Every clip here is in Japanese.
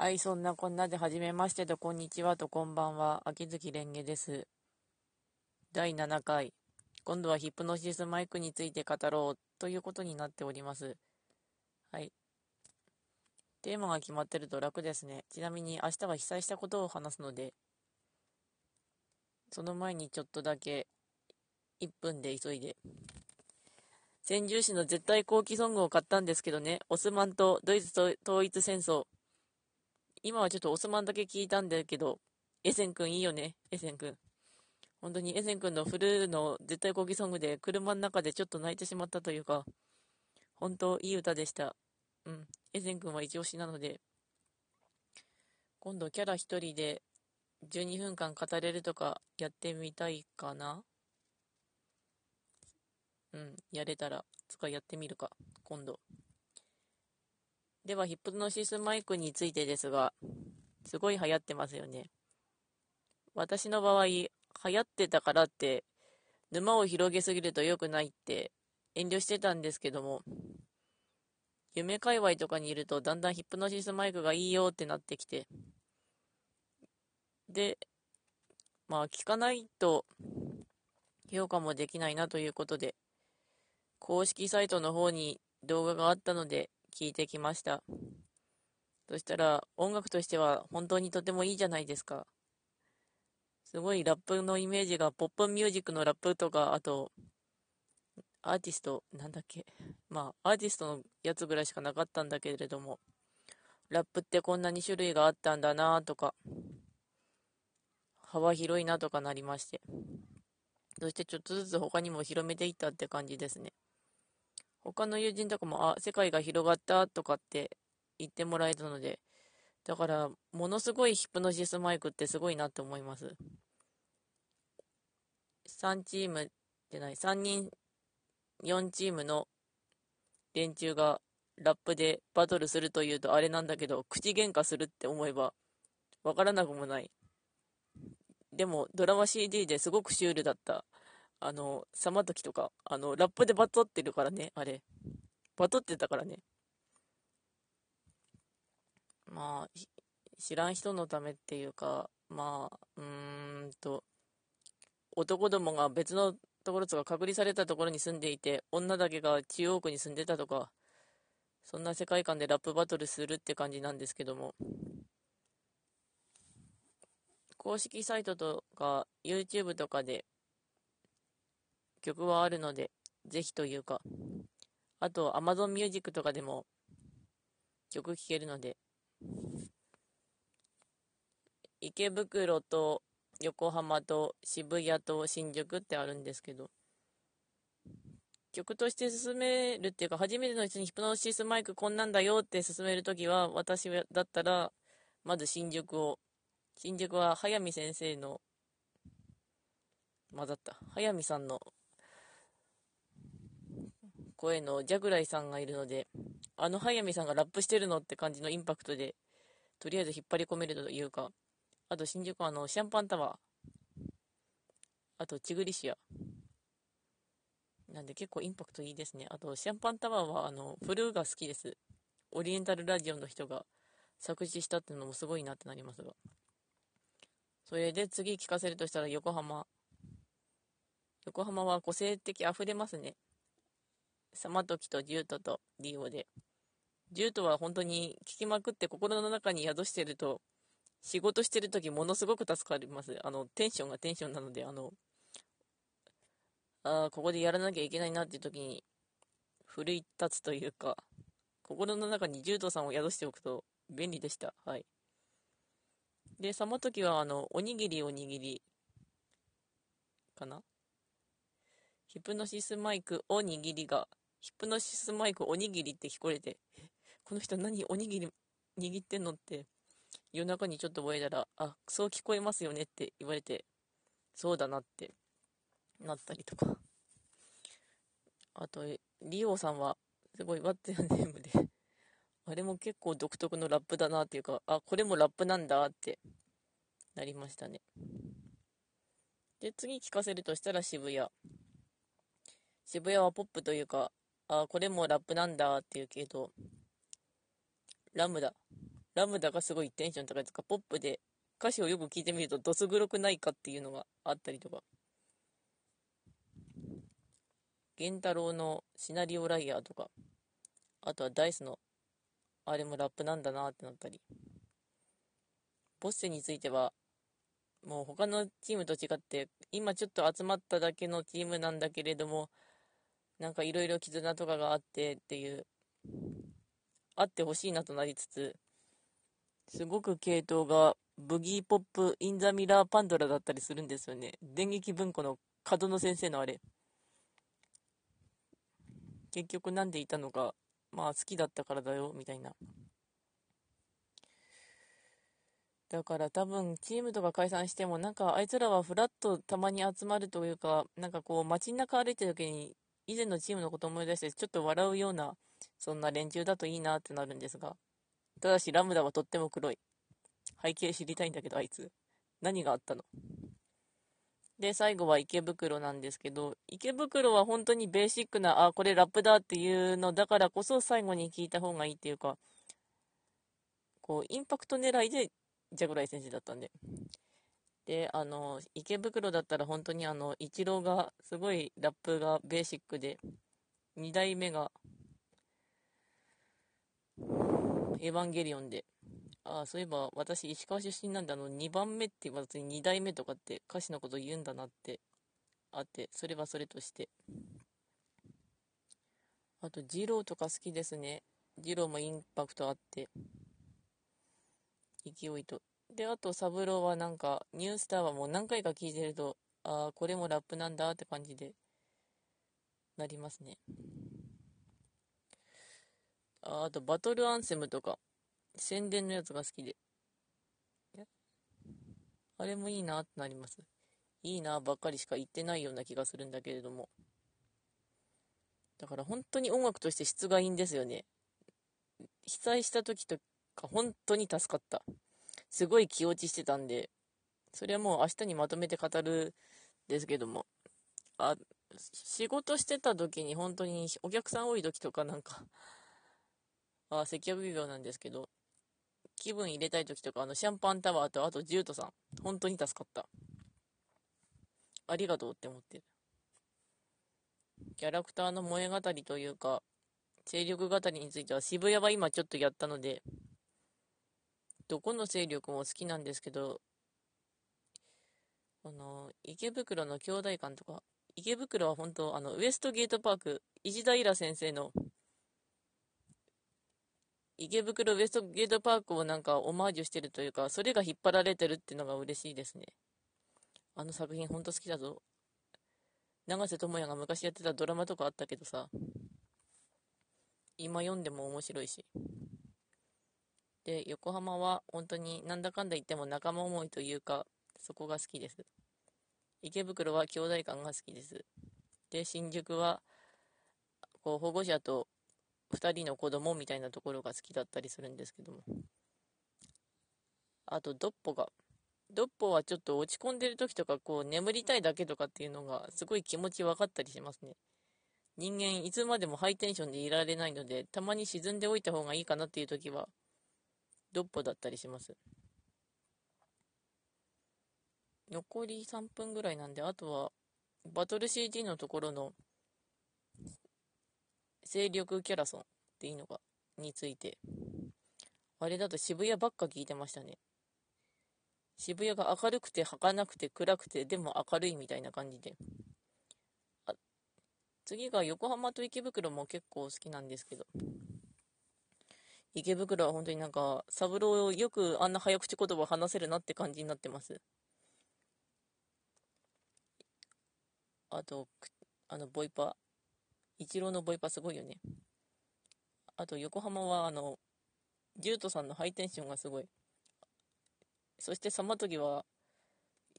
はい、そんなこんなで、はじめましてと、こんにちはと、こんばんは。秋月蓮華です。第7回。今度はヒプノシスマイクについて語ろうということになっております。はい。テーマが決まってると楽ですね。ちなみに明日は被災したことを話すので、その前にちょっとだけ1分で急いで。先住士の絶対後期ソングを買ったんですけどね、オスマンとドイツ統一戦争。今はちょっとオスマンだけ聞いたんだけど、エセン君いいよね、エセン君。本当にエセン君のフルーの絶対抗議ソングで車の中でちょっと泣いてしまったというか、本当いい歌でした。うん。エセン君は一押しなので、今度キャラ一人で12分間語れるとかやってみたいかな？うん、やれたら、つかやってみるか、今度。では、ヒップノシスマイクについてですが、すごい流行ってますよね。私の場合、流行ってたからって、沼を広げすぎると良くないって遠慮してたんですけども、夢界隈とかにいるとだんだんヒップノシスマイクがいいよってなってきて、で、まあ聞かないと評価もできないなということで、公式サイトの方に動画があったので聞いてきました。そしたら、音楽としては本当にとてもいいじゃないですか。すごいラップのイメージが、ポップミュージックのラップとか、あと、アーティスト、なんだっけ。まあ、アーティストのやつぐらいしかなかったんだけれども、ラップってこんなに種類があったんだなとか、幅広いなとかなりまして。そしてちょっとずつ他にも広めていったって感じですね。他の友人とかも、あ、世界が広がったとかって言ってもらえたので、だから、ものすごいヒプノシスマイクってすごいなって思います。3チームじゃない、3人、4チームの連中がラップでバトルするというとあれなんだけど、口喧嘩するって思えば、わからなくもない。でも、ドラマ CD ですごくシュールだったあの、さまときとか、あの、ラップでバトってるからね、あれ。バトってたからね。まあ、知らん人のためっていうか、まあ、うーんと、男どもが別のところとか隔離されたところに住んでいて、女だけが中央区に住んでたとか、そんな世界観でラップバトルするって感じなんですけども、公式サイトとか YouTube とかで曲はあるので、ぜひというか、あと Amazon Music とかでも曲聴けるので、池袋と横浜と渋谷と新宿ってあるんですけど、曲として進めるっていうか、初めての人にヒプノシスマイクこんなんだよって進めるときは、私だったら、まず新宿を、新宿は早見先生の、混ざった。早見さんの声のジャグライさんがいるので、あの速水さんがラップしてるのって感じのインパクトで、とりあえず引っ張り込めるというか、あと新宿あの、シャンパンタワー、あとチグリシア。なんで結構インパクトいいですね。あと、シャンパンタワーはあの、フルーが好きです。オリエンタルラジオの人が作詞したってのもすごいなってなりますが。それで次聞かせるとしたら横浜。横浜は個性的溢れますね。サマトキとジュートとリオで。ジュートは本当に聞きまくって心の中に宿してると、仕事してる時ものすごく助かります。あの、テンションがテンションなので、あの、ああ、ここでやらなきゃいけないなっていう時に、奮い立つというか、心の中にジュートさんを宿しておくと便利でした。はい。で、サマトキは、あの、おにぎりおにぎり、かな？ヒプノシスマイクおにぎりがヒプノシスマイクおにぎりって聞こえて、この人何おにぎり握ってんのって、夜中にちょっと覚えたら、あ、そう聞こえますよねって言われて、そうだなってなったりとか。あと、リオさんは、すごいワッツやネームであれも結構独特のラップだなっていうか、あ、これもラップなんだってなりましたね。で、次聞かせるとしたら渋谷。渋谷はポップというか、あ、これもラップなんだっていうけど、ラムダ。ラムダがすごいテンション高いとか、ポップで歌詞をよく聞いてみるとどす黒くないかっていうのがあったりとか。源太郎のシナリオライヤーとか、あとはダイスのあれもラップなんだなってなったり。ボッセについては、もう他のチームと違って、今ちょっと集まっただけのチームなんだけれども、なんかいろいろ絆とかがあってっていう、あってほしいなとなりつつ、すごく系統がブギーポップ・イン・ザ・ミラー・パンドラだったりするんですよね。電撃文庫の角野先生のあれ。結局なんでいたのか、まあ好きだったからだよ、みたいな。だから多分チームとか解散してもなんかあいつらはフラッとたまに集まるというかなんかこう街中歩いてる時に以前のチームのことを思い出してちょっと笑うようなそんな連中だといいなってなるんですがただしラムダはとっても黒い。背景知りたいんだけどあいつ。何があったの？で最後は池袋なんですけど池袋は本当にベーシックなあこれラップだっていうのだからこそ最後に聞いた方がいいっていうかこうインパクト狙いでジャグライ先生だったんで。で、あの、池袋だったら本当にあの、イチローがすごいラップがベーシックで、2代目が、エヴァンゲリオンで、ああ、そういえば私石川出身なんであの、2番目って言わずに2代目とかって歌詞のこと言うんだなってあって、それはそれとして。あと、ジローとか好きですね。ジローもインパクトあって。勢いと。で、あと、サブローはなんか、ニュースターはもう何回か聞いてると、ああ、これもラップなんだって感じで、なりますね。ああと、バトルアンセムとか、宣伝のやつが好きで。あれもいいなってなります。いいなばっかりしか言ってないような気がするんだけれども。だから本当に音楽として質がいいんですよね。被災した時とか本当に助かった。すごい気落ちしてたんで、それはもう明日にまとめて語るですけども、あ、仕事してた時に本当にお客さん多い時とかなんか、あ、接客業なんですけど、気分入れたい時とか、あの、シャンパンタワーと、あと、ジュートさん、本当に助かった。ありがとうって思ってる。キャラクターの萌え語りというか、勢力語りについては渋谷は今ちょっとやったので、どこの勢力も好きなんですけど、あの、池袋の兄弟館とか、池袋は本当、あの、ウエストゲートパーク、石田イラ先生の、池袋ウエストゲートパークをなんかオマージュしてるというか、それが引っ張られてるっていうのが嬉しいですね。あの作品ほんと好きだぞ。永瀬智也が昔やってたドラマとかあったけどさ、今読んでも面白いし。で、横浜は本当になんだかんだ言っても仲間思いというか、そこが好きです。池袋は兄弟感が好きです。で、新宿は、こう、保護者と2人の子供みたいなところが好きだったりするんですけども。あと、ドッポが。ドッポはちょっと落ち込んでる時とか、こう、眠りたいだけとかっていうのが、すごい気持ち分かったりしますね。人間、いつまでもハイテンションでいられないので、たまに沈んでおいた方がいいかなっていう時は、ドッポだったりします？残り3分ぐらいなんで、あとは、バトル CG のところの、勢力キャラソンっていいのかについて。あれだと渋谷ばっか聞いてましたね。渋谷が明るくて儚くて暗くて、でも明るいみたいな感じで。次が横浜と池袋も結構好きなんですけど。池袋は本当になんか、三郎よくあんな早口言葉話せるなって感じになってます。あと、あの、ボイパ。一郎のボイパすごいよね。あと、横浜は、あの、ジュートさんのハイテンションがすごい。そして、サマトギは、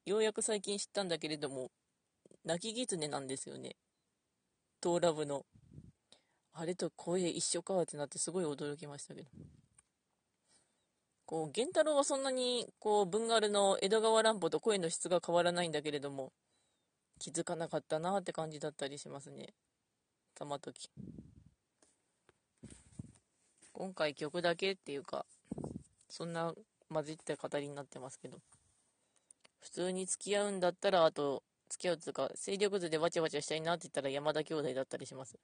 ようやく最近知ったんだけれども、泣き狐なんですよね。トーラブの。あれと声一緒かってなってすごい驚きましたけど。こう、源太郎はそんなに、こう、文丸の江戸川乱歩と声の質が変わらないんだけれども、気づかなかったなって感じだったりしますね。たまとき。今回曲だけっていうか、そんな混じった語りになってますけど。普通に付き合うんだったら、あと、付き合うつうか、勢力図でわちゃわちゃしたいなって言ったら山田兄弟だったりします。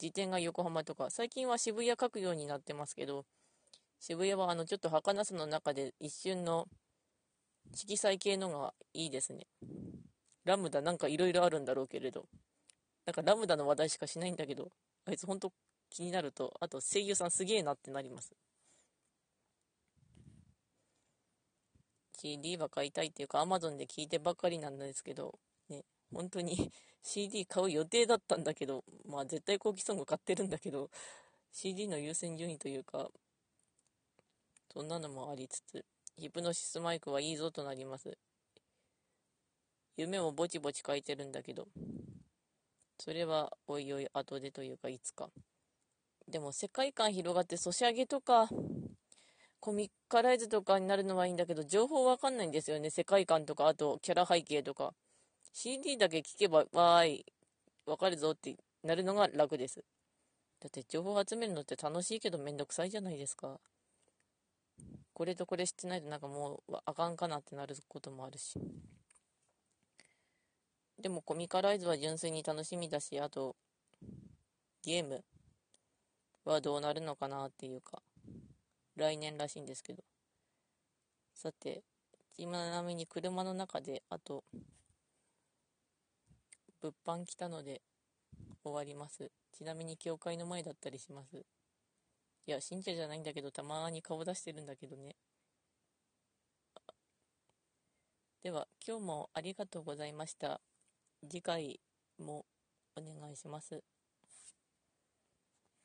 自転が横浜とか、最近は渋谷書くようになってますけど、渋谷はあの、ちょっと儚さの中で一瞬の色彩系のがいいですね。ラムダなんかいろいろあるんだろうけれど。なんかラムダの話題しかしないんだけど、あいつほんと気になると、あと声優さんすげえなってなります。CD は買いたいっていうか Amazon で聞いてばっかりなんですけど、本当に CD 買う予定だったんだけど、まあ絶対後期ソング買ってるんだけど、CD の優先順位というか、そんなのもありつつ、ヒプノシスマイクはいいぞとなります。夢もぼちぼち書いてるんだけど、それはおいおい後でというかいつか。でも世界観広がってソシャゲとか、コミッカライズとかになるのはいいんだけど、情報わかんないんですよね。世界観とか、あとキャラ背景とか。CD だけ聞けば、わーい、わかるぞってなるのが楽です。だって情報集めるのって楽しいけどめんどくさいじゃないですか。これとこれ知ってないとなんかもうあかんかなってなることもあるし。でもコミカライズは純粋に楽しみだし、あと、ゲームはどうなるのかなっていうか、来年らしいんですけど。さて、ちなみに車の中で、あと、物販来たので終わります。ちなみに教会の前だったりします。いや、信者じゃないんだけど、たまに顔出してるんだけどね。では、今日もありがとうございました。次回もお願いします。